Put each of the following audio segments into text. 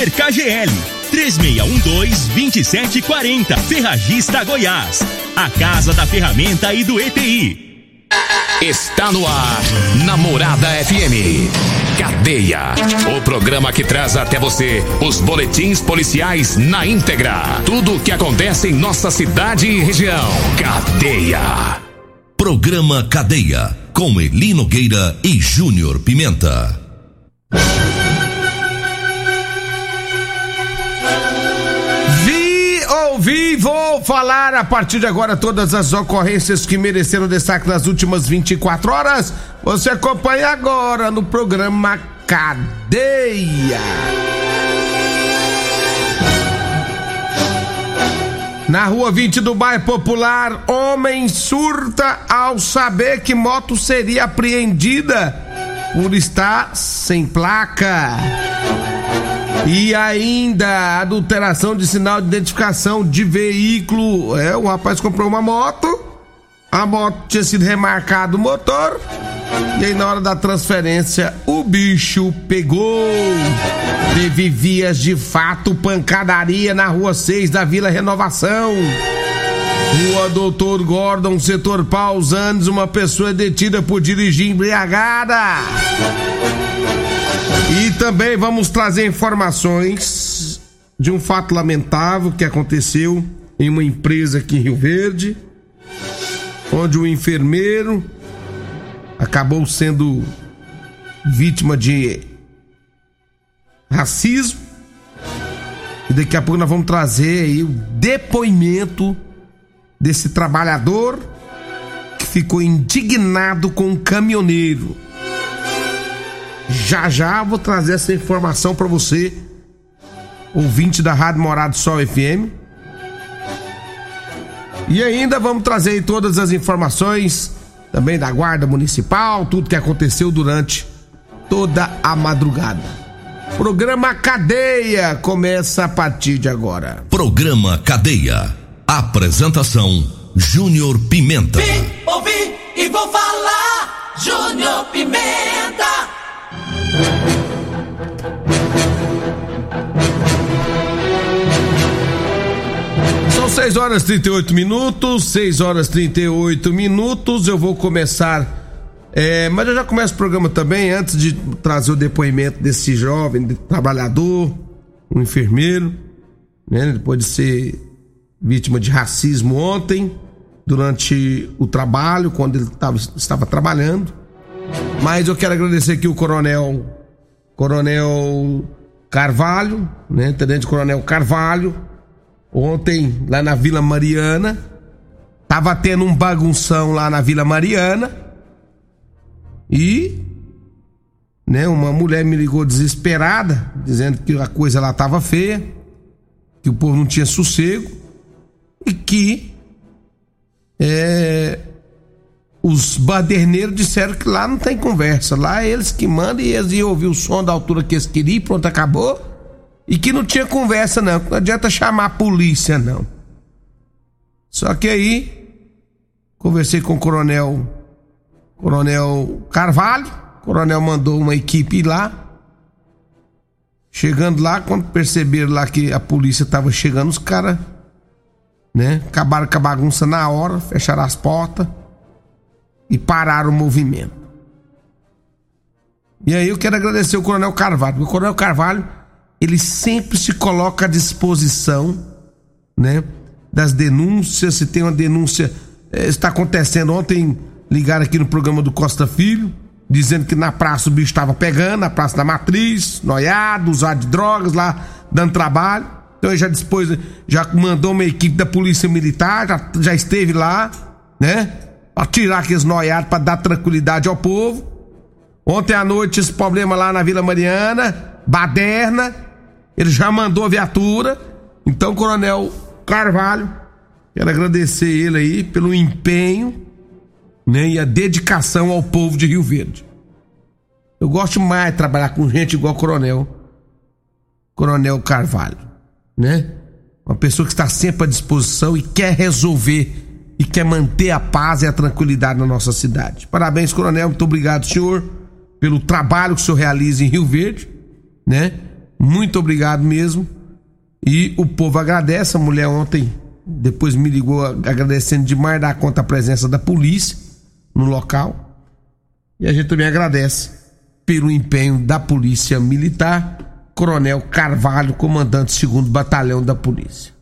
CDL 3612-2740. Ferragista Goiás. A Casa da Ferramenta e do ETI. Está no ar, Namorada FM. Cadeia. O programa que traz até você os boletins policiais na íntegra. Tudo o que acontece em nossa cidade e região. Cadeia. Programa Cadeia. Com Elino Gueira e Júnior Pimenta. Falar a partir de agora todas as ocorrências que mereceram destaque nas últimas 24 horas. Você acompanha agora no programa Cadeia. Na rua 20 do bairro Popular, homem surta ao saber que moto seria apreendida por estar sem placa. E ainda adulteração de sinal de identificação de veículo. É, o rapaz comprou uma moto, a moto tinha sido remarcado o motor, e aí na hora da transferência o bicho pegou. Teve vias de fato pancadaria na rua 6 da Vila Renovação. Rua Doutor Gordon, setor Pausanes, uma pessoa detida por dirigir embriagada. E também vamos trazer informações de um fato lamentável que aconteceu em uma empresa aqui em Rio Verde, onde o enfermeiro acabou sendo vítima de racismo. E daqui a pouco nós vamos trazer aí o depoimento desse trabalhador que ficou indignado com um caminhoneiro já já vou trazer essa informação para você, ouvinte da Rádio Morado Sol FM. E ainda vamos trazer todas as informações também da Guarda Municipal, tudo que aconteceu durante toda a madrugada. Programa Cadeia começa a partir de agora. Programa Cadeia. Apresentação: Júnior Pimenta. Vim, ouvi e vou falar. Júnior Pimenta. 6 horas 38 minutos, 6 horas 38 minutos. Eu vou começar. É, mas eu já começo o programa também, antes de trazer o depoimento desse jovem de trabalhador, um enfermeiro, né? Depois de ser vítima de racismo ontem, durante o trabalho, quando ele tava, estava trabalhando. Mas eu quero agradecer aqui o coronel Coronel Carvalho, né? Tenente Coronel Carvalho, ontem lá na Vila Mariana, tava tendo um bagunção lá na Vila Mariana e né, uma mulher me ligou desesperada, dizendo que a coisa lá tava feia, que o povo não tinha sossego e que é, os baderneiros disseram que lá não tem conversa. Lá é eles que mandam e eles iam ouvir o som da altura que eles queriam pronto, acabou. E que não tinha conversa, não. Não adianta chamar a polícia, não. Só que aí, conversei com o coronel, coronel Carvalho. O coronel mandou uma equipe lá. Chegando lá, quando perceberam lá que a polícia estava chegando, os caras, né, acabaram com a bagunça na hora, fecharam as portas e parar o movimento. E aí eu quero agradecer o Coronel Carvalho, porque o Coronel Carvalho, ele sempre se coloca à disposição, né, das denúncias, se tem uma denúncia, eh, está acontecendo ontem, ligaram aqui no programa do Costa Filho, dizendo que na praça o bicho estava pegando, na praça da Matriz, noiado, usado de drogas lá, dando trabalho. Então ele já dispôs, já mandou uma equipe da Polícia Militar, já, já esteve lá, né? Pra tirar aqueles noiados, pra dar tranquilidade ao povo. Ontem à noite, esse problema lá na Vila Mariana, Baderna, ele já mandou a viatura. Então, Coronel Carvalho, quero agradecer ele aí pelo empenho né, e a dedicação ao povo de Rio Verde. Eu gosto mais de trabalhar com gente igual Coronel, Coronel Carvalho, né? Uma pessoa que está sempre à disposição e quer resolver e quer manter a paz e a tranquilidade na nossa cidade. Parabéns, coronel. Muito obrigado, senhor, pelo trabalho que o senhor realiza em Rio Verde, né? Muito obrigado mesmo. E o povo agradece. A mulher ontem, depois me ligou agradecendo demais da conta a presença da polícia no local. E a gente também agradece pelo empenho da Polícia Militar, Coronel Carvalho, comandante segundo batalhão da polícia.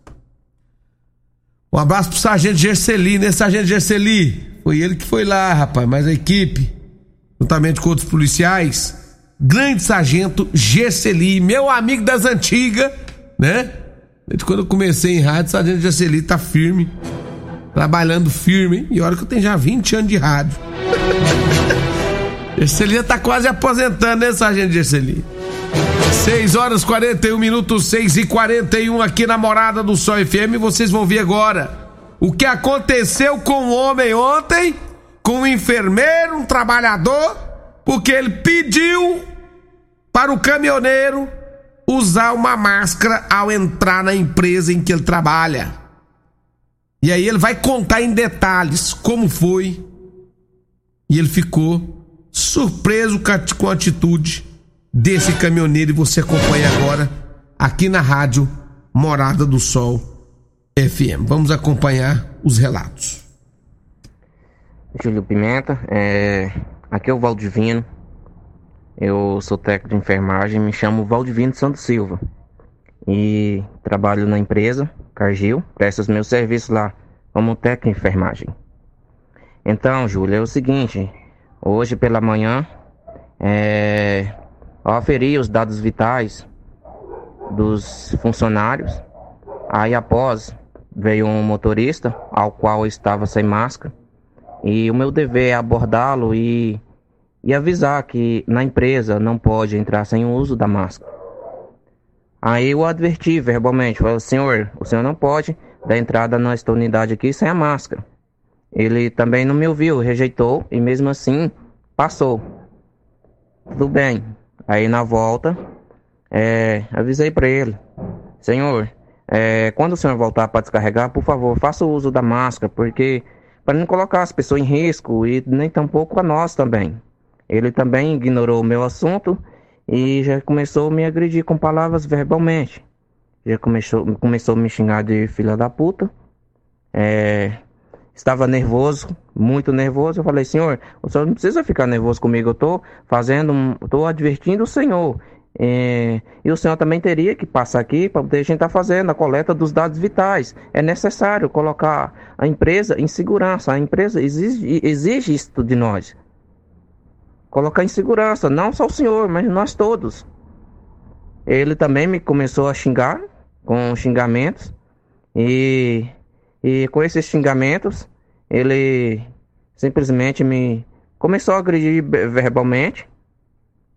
Um abraço pro Sargento Gerceli, né, Sargento Gerceli? Foi ele que foi lá, rapaz, mas a equipe, juntamente com outros policiais, grande sargento Gerceli, meu amigo das antigas, né? Desde quando eu comecei em rádio, o sargento Gerceli tá firme, trabalhando firme, hein? e olha que eu tenho já 20 anos de rádio. Gerceli já tá quase aposentando, né, sargento Gerceli? 6 horas 41 minutos, 6 e 41 aqui na Morada do Sol FM. Vocês vão ver agora o que aconteceu com o homem ontem, com o enfermeiro, um trabalhador, porque ele pediu para o caminhoneiro usar uma máscara ao entrar na empresa em que ele trabalha. E aí ele vai contar em detalhes como foi. E ele ficou surpreso com a atitude desse caminhoneiro e você acompanha agora aqui na rádio Morada do Sol FM. Vamos acompanhar os relatos. Júlio Pimenta, é... aqui é o Valdivino. Eu sou técnico de enfermagem, me chamo Valdivino Santos Silva. E trabalho na empresa Cargill, presto os meus serviços lá como técnico de enfermagem. Então, Júlio, é o seguinte, hoje pela manhã é, ao aferir os dados vitais dos funcionários, aí após veio um motorista ao qual estava sem máscara. E o meu dever é abordá-lo e, e avisar que na empresa não pode entrar sem o uso da máscara. Aí eu adverti verbalmente, falei, senhor, o senhor não pode dar entrada nesta unidade aqui sem a máscara. Ele também não me ouviu, rejeitou e mesmo assim passou. Tudo bem, Aí na volta, é, avisei para ele, Senhor, é, quando o senhor voltar para descarregar, por favor, faça o uso da máscara, porque para não colocar as pessoas em risco e nem tampouco a nós também. Ele também ignorou o meu assunto e já começou a me agredir com palavras verbalmente. Já começou, começou a me xingar de filha da puta. É, estava nervoso, muito nervoso. Eu falei, senhor, o senhor não precisa ficar nervoso comigo. Eu estou fazendo, estou advertindo o senhor. É, e o senhor também teria que passar aqui para poder a gente estar tá fazendo a coleta dos dados vitais. É necessário colocar a empresa em segurança. A empresa exige, exige isso de nós. Colocar em segurança, não só o senhor, mas nós todos. Ele também me começou a xingar com xingamentos e e com esses xingamentos, ele simplesmente me começou a agredir verbalmente,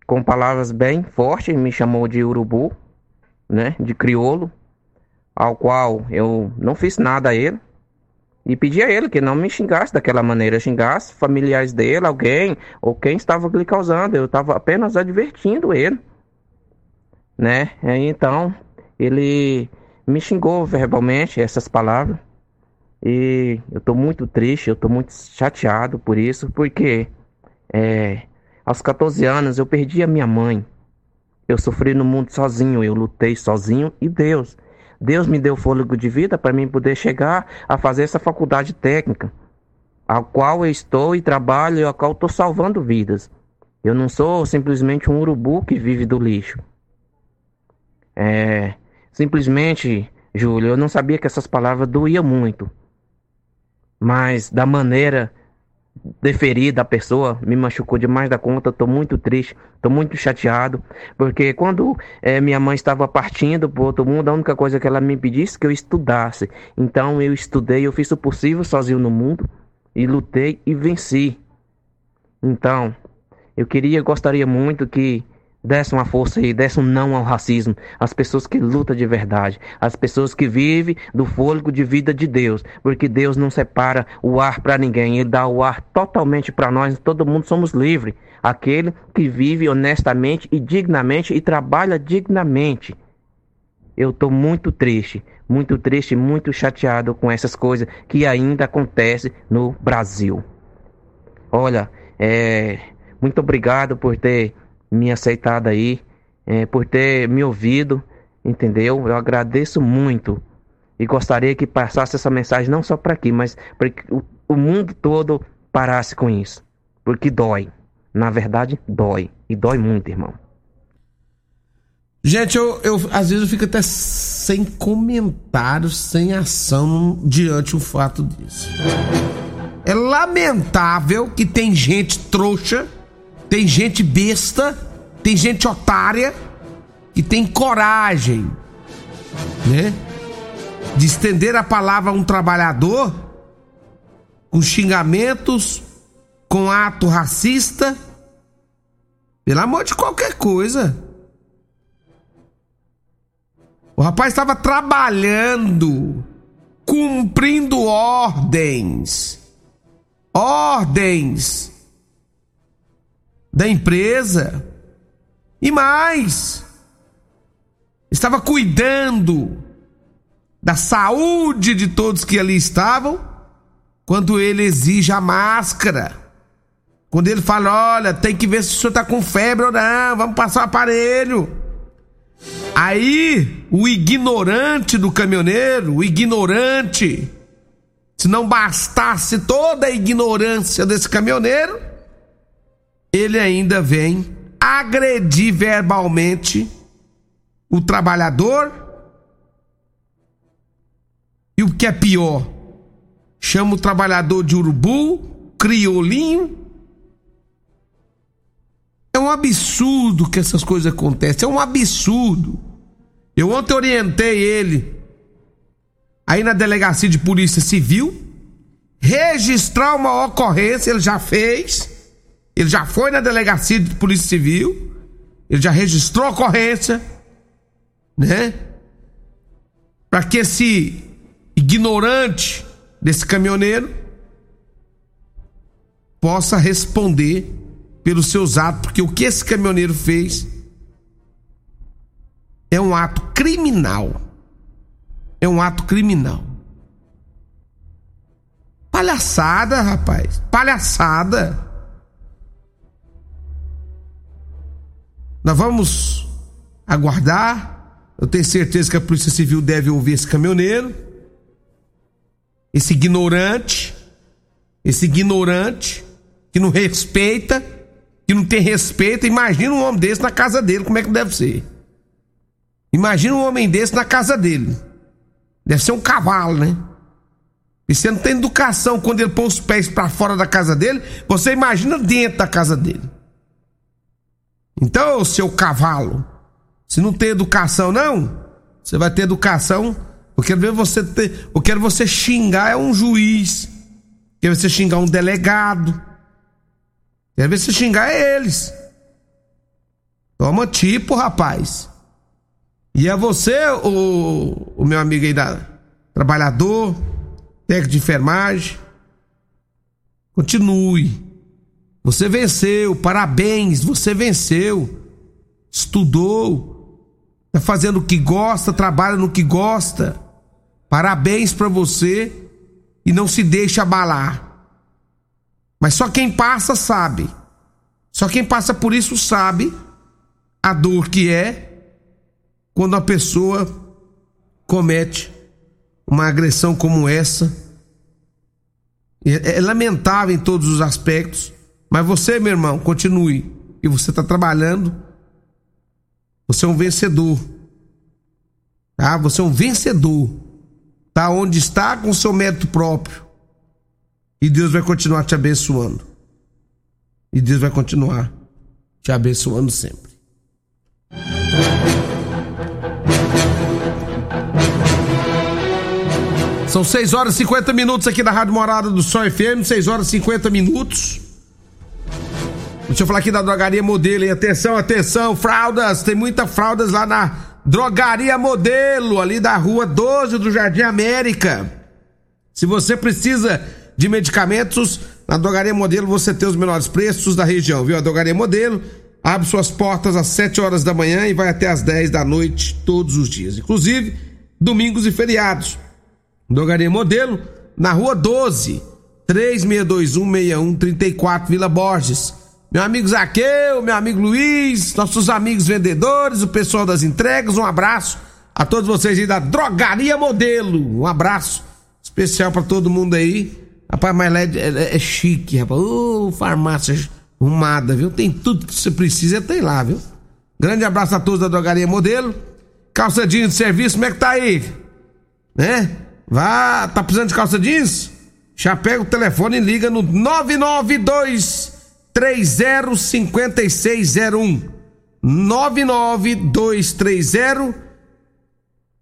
com palavras bem fortes, me chamou de urubu, né, de criolo, ao qual eu não fiz nada a ele. E pedi a ele que não me xingasse daquela maneira, xingasse familiares dele, alguém, ou quem estava lhe causando. Eu estava apenas advertindo ele, né? Então, ele me xingou verbalmente essas palavras. E eu tô muito triste, eu tô muito chateado por isso, porque é, aos 14 anos eu perdi a minha mãe. Eu sofri no mundo sozinho, eu lutei sozinho e Deus. Deus me deu fôlego de vida para mim poder chegar a fazer essa faculdade técnica, a qual eu estou e trabalho e a qual estou salvando vidas. Eu não sou simplesmente um urubu que vive do lixo. É, simplesmente, Júlio, eu não sabia que essas palavras doíam muito mas da maneira deferida a pessoa me machucou demais da conta. Estou muito triste, estou muito chateado, porque quando é, minha mãe estava partindo para outro mundo, a única coisa que ela me pedisse que eu estudasse. Então eu estudei, eu fiz o possível sozinho no mundo e lutei e venci. Então eu queria, gostaria muito que desse uma força e desse um não ao racismo. As pessoas que lutam de verdade. As pessoas que vivem do fôlego de vida de Deus. Porque Deus não separa o ar para ninguém. Ele dá o ar totalmente para nós. Todo mundo somos livres. Aquele que vive honestamente e dignamente e trabalha dignamente. Eu estou muito triste, muito triste, muito chateado com essas coisas que ainda acontecem no Brasil. Olha, é, muito obrigado por ter me aceitado aí é, por ter me ouvido, entendeu? Eu agradeço muito e gostaria que passasse essa mensagem não só para aqui, mas para que o, o mundo todo parasse com isso, porque dói. Na verdade, dói e dói muito, irmão. Gente, eu, eu às vezes eu fico até sem comentários, sem ação diante do fato disso. É lamentável que tem gente trouxa, tem gente besta, tem gente otária que tem coragem, né? De estender a palavra a um trabalhador com xingamentos, com ato racista, pelo amor de qualquer coisa. O rapaz estava trabalhando, cumprindo ordens. Ordens da empresa. E mais, estava cuidando da saúde de todos que ali estavam, quando ele exige a máscara. Quando ele fala: olha, tem que ver se o senhor está com febre ou não, vamos passar o aparelho. Aí, o ignorante do caminhoneiro, o ignorante, se não bastasse toda a ignorância desse caminhoneiro, ele ainda vem agredir verbalmente o trabalhador. E o que é pior, chama o trabalhador de urubu, criolinho, é um absurdo que essas coisas acontecem, é um absurdo. Eu ontem orientei ele aí na delegacia de polícia civil registrar uma ocorrência, ele já fez. Ele já foi na delegacia de polícia civil, ele já registrou a ocorrência, né? Para que esse ignorante desse caminhoneiro possa responder pelos seus atos, porque o que esse caminhoneiro fez é um ato criminal. É um ato criminal. Palhaçada, rapaz. Palhaçada. Nós vamos aguardar. Eu tenho certeza que a Polícia Civil deve ouvir esse caminhoneiro. Esse ignorante. Esse ignorante que não respeita que não tem respeito. Imagina um homem desse na casa dele, como é que deve ser? Imagina um homem desse na casa dele. Deve ser um cavalo, né? E você não tem educação quando ele põe os pés para fora da casa dele, você imagina dentro da casa dele. Então, seu cavalo, se não tem educação, não, você vai ter educação. Eu quero ver você ter. Eu quero você xingar é um juiz. Eu quero você xingar um delegado. Quer ver se xingar é eles. Toma tipo, rapaz. E é você, o, o meu amigo aí da trabalhador, técnico de enfermagem. Continue. Você venceu, parabéns, você venceu. Estudou, tá fazendo o que gosta, trabalha no que gosta. Parabéns para você e não se deixe abalar. Mas só quem passa sabe. Só quem passa por isso sabe a dor que é quando a pessoa comete uma agressão como essa. É, é lamentável em todos os aspectos, mas você, meu irmão, continue. E você está trabalhando. Você é um vencedor. Tá? Você é um vencedor. Tá onde está com seu mérito próprio. E Deus vai continuar te abençoando. E Deus vai continuar te abençoando sempre. São 6 horas e 50 minutos aqui da Rádio Morada do Sol FM, 6 horas e 50 minutos. Deixa eu falar aqui da Drogaria Modelo, hein? Atenção, atenção, fraldas, tem muita fraldas lá na Drogaria Modelo, ali da rua 12 do Jardim América. Se você precisa de medicamentos. Na Drogaria Modelo você tem os menores preços da região, viu? A Drogaria Modelo abre suas portas às 7 horas da manhã e vai até às 10 da noite todos os dias, inclusive domingos e feriados. Drogaria Modelo, na rua 12, 36216134, Vila Borges. Meu amigo Zaqueu, meu amigo Luiz, nossos amigos vendedores, o pessoal das entregas, um abraço a todos vocês aí da Drogaria Modelo. Um abraço especial para todo mundo aí. Rapaz, mas é, é, é chique, rapaz. Ô, oh, farmácia arrumada, viu? Tem tudo que você precisa, tem lá, viu? Grande abraço a todos da Drogaria Modelo. Calça jeans de serviço, como é que tá aí? Né? Vá, tá precisando de calça jeans? Já pega o telefone e liga no 992 305601. 99230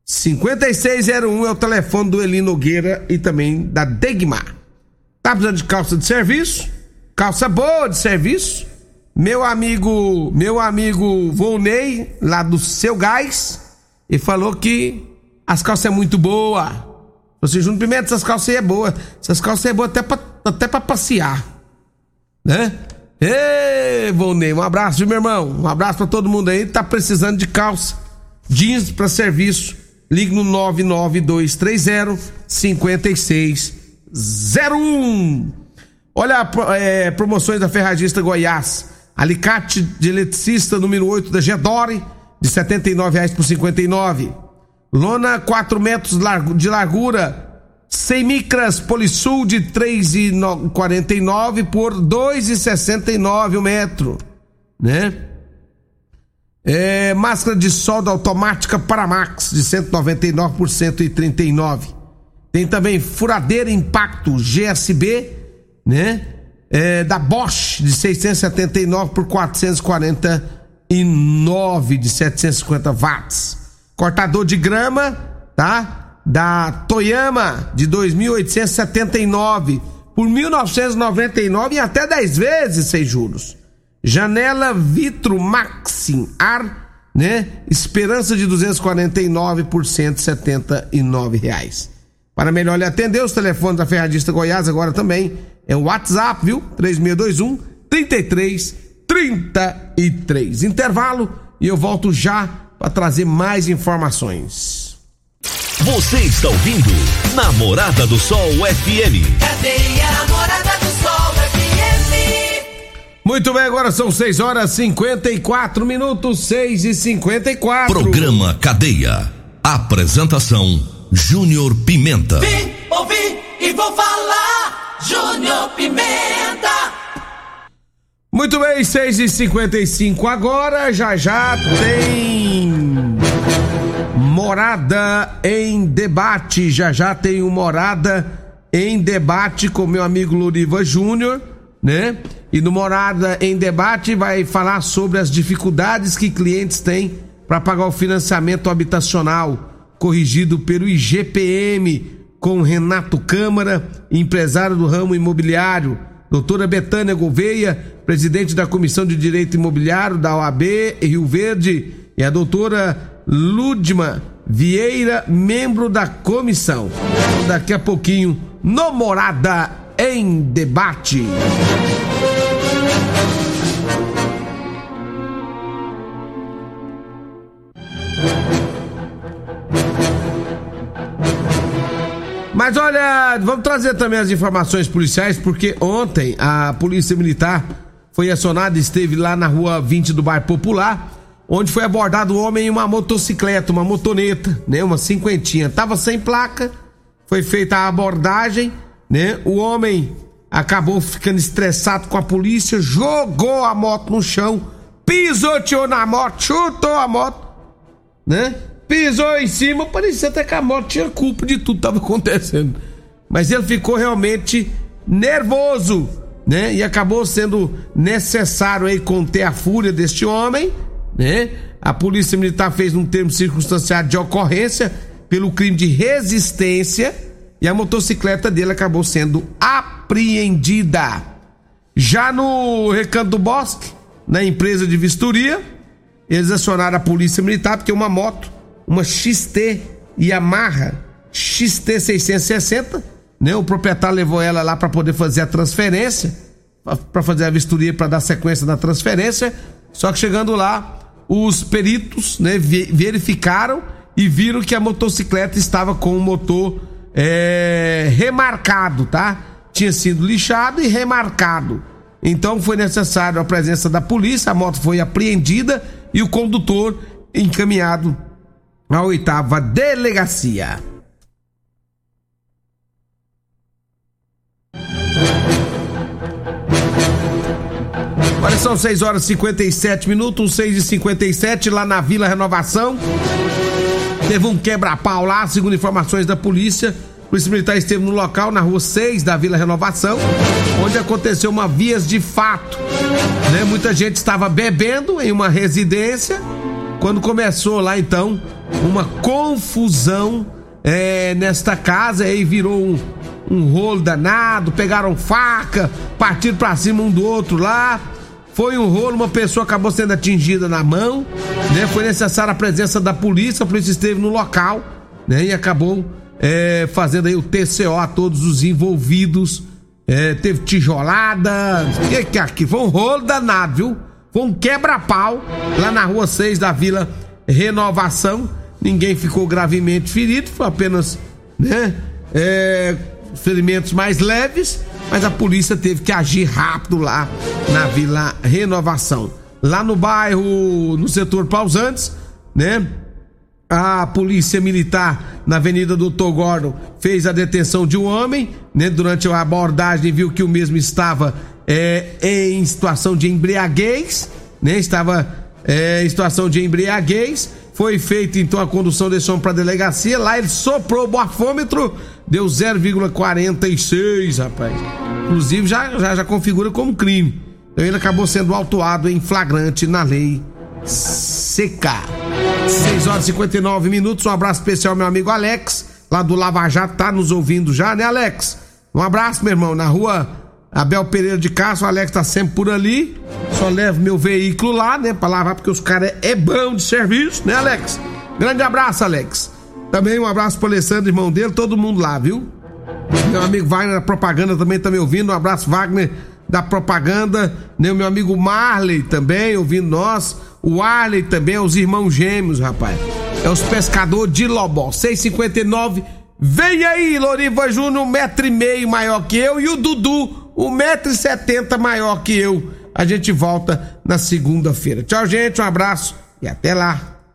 5601 é o telefone do Eli Nogueira e também da Degmar. Tá precisando de calça de serviço? Calça boa de serviço? Meu amigo, meu amigo Volney, lá do Seu Gás, ele falou que as calças é muito boa. Você junto pimenta, essas calças aí é boa. Essas calças é boa até pra, até pra passear. Né? Ê, Volney, um abraço, viu, meu irmão? Um abraço pra todo mundo aí. Tá precisando de calça, jeans pra serviço. Ligue no 99230 5601. Olha, é, promoções da Ferragista Goiás. Alicate de eletricista número 8 da Gedore, de R$ 79,00 por 59. Lona 4 metros de largura, 100 micras Polisul de 3,49 por 2,69 o metro, né? É, máscara de solda automática Paramax de 199 por 139. Tem também furadeira impacto GSB, né? É, da Bosch de 679 por 449 de 750 watts. Cortador de grama, tá? Da Toyama de 2.879 por 1.999 e até 10 vezes sem juros. Janela Vitro Maxim Ar, né? Esperança de 249 por 179 reais. Para melhor lhe atender, os telefones da Ferradista Goiás agora também é o WhatsApp, viu? 3621 3333. Intervalo e eu volto já para trazer mais informações. Você está ouvindo Namorada do Sol FM. Cadê a Namorada do Sol FM? Muito bem, agora são 6 horas 54 minutos, 6 e 54 Programa Cadeia. Apresentação Júnior Pimenta. Vim, ouvi e vou falar. Júnior Pimenta. Muito bem, 6 e 55 agora, já já tem Morada em Debate, já já tem o Morada em Debate com meu amigo Loriva Júnior, né? E no Morada em Debate vai falar sobre as dificuldades que clientes têm para pagar o financiamento habitacional corrigido pelo IGPM com Renato Câmara, empresário do ramo imobiliário, doutora Betânia Gouveia, presidente da Comissão de Direito Imobiliário da OAB Rio Verde, e a doutora Ludma Vieira, membro da comissão. Daqui a pouquinho, no Morada em Debate. Mas olha, vamos trazer também as informações policiais, porque ontem a Polícia Militar foi acionada esteve lá na rua 20 do bairro Popular, onde foi abordado um homem em uma motocicleta, uma motoneta, né? Uma cinquentinha. Tava sem placa, foi feita a abordagem, né? O homem acabou ficando estressado com a polícia, jogou a moto no chão, pisoteou na moto, chutou a moto, né? pisou em cima, parecia até que a moto tinha culpa de tudo que estava acontecendo. Mas ele ficou realmente nervoso, né? E acabou sendo necessário aí conter a fúria deste homem, né? A polícia militar fez um termo circunstanciado de ocorrência pelo crime de resistência e a motocicleta dele acabou sendo apreendida. Já no Recanto do Bosque, na empresa de vistoria, eles acionaram a polícia militar porque uma moto uma XT Yamaha XT 660, né? O proprietário levou ela lá para poder fazer a transferência, para fazer a vistoria para dar sequência na transferência. Só que chegando lá, os peritos, né, verificaram e viram que a motocicleta estava com o motor é, remarcado, tá? Tinha sido lixado e remarcado. Então foi necessário a presença da polícia, a moto foi apreendida e o condutor encaminhado à oitava delegacia. Agora são 6 horas e 57 minutos, 6 e 57 lá na Vila Renovação. Teve um quebra-pau lá, segundo informações da polícia. O polícia militar esteve no local, na rua 6 da Vila Renovação, onde aconteceu uma vias de fato. Né? Muita gente estava bebendo em uma residência. Quando começou lá então uma confusão é, nesta casa, aí virou um, um rolo danado, pegaram faca, partiram pra cima um do outro lá. Foi um rolo, uma pessoa acabou sendo atingida na mão, né? Foi necessária a presença da polícia, a polícia esteve no local, né? E acabou é, fazendo aí o TCO a todos os envolvidos. É, teve tijolada, que que é aqui? Foi um rolo danado, viu? Foi um quebra-pau lá na rua 6 da Vila Renovação. Ninguém ficou gravemente ferido, foi apenas, né? É, ferimentos mais leves mas a polícia teve que agir rápido lá na Vila Renovação. Lá no bairro, no setor Pausantes, né? A polícia militar na Avenida Doutor Gordon fez a detenção de um homem, né? Durante a abordagem viu que o mesmo estava é, em situação de embriaguez, né? Estava é, em situação de embriaguez. Foi feita então a condução desse homem para a delegacia. Lá ele soprou o bafômetro, deu 0,46, rapaz. Inclusive já, já, já configura como crime. Então ele acabou sendo autuado em flagrante na lei CK. 6 horas e 59 minutos. Um abraço especial, meu amigo Alex, lá do Lava Jato, tá nos ouvindo já, né, Alex? Um abraço, meu irmão. Na rua Abel Pereira de Castro, o Alex tá sempre por ali. Só levo meu veículo lá, né, pra lavar, porque os caras é, é bom de serviço, né, Alex? Grande abraço, Alex. Também um abraço pro Alessandro, irmão dele, todo mundo lá, viu? Meu amigo Wagner da propaganda também tá me ouvindo. Um abraço, Wagner da propaganda. Né? Meu amigo Marley também ouvindo nós. O Arley também, os irmãos gêmeos, rapaz. É os pescadores de Lobó. 659. Vem aí, Loriva Júnior, um metro e meio maior que eu. E o Dudu, um metro e setenta maior que eu. A gente volta na segunda-feira. Tchau, gente. Um abraço e até lá.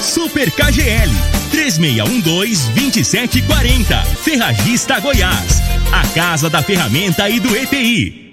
Super KGL 3612-2740. Ferragista Goiás. A Casa da Ferramenta e do EPI.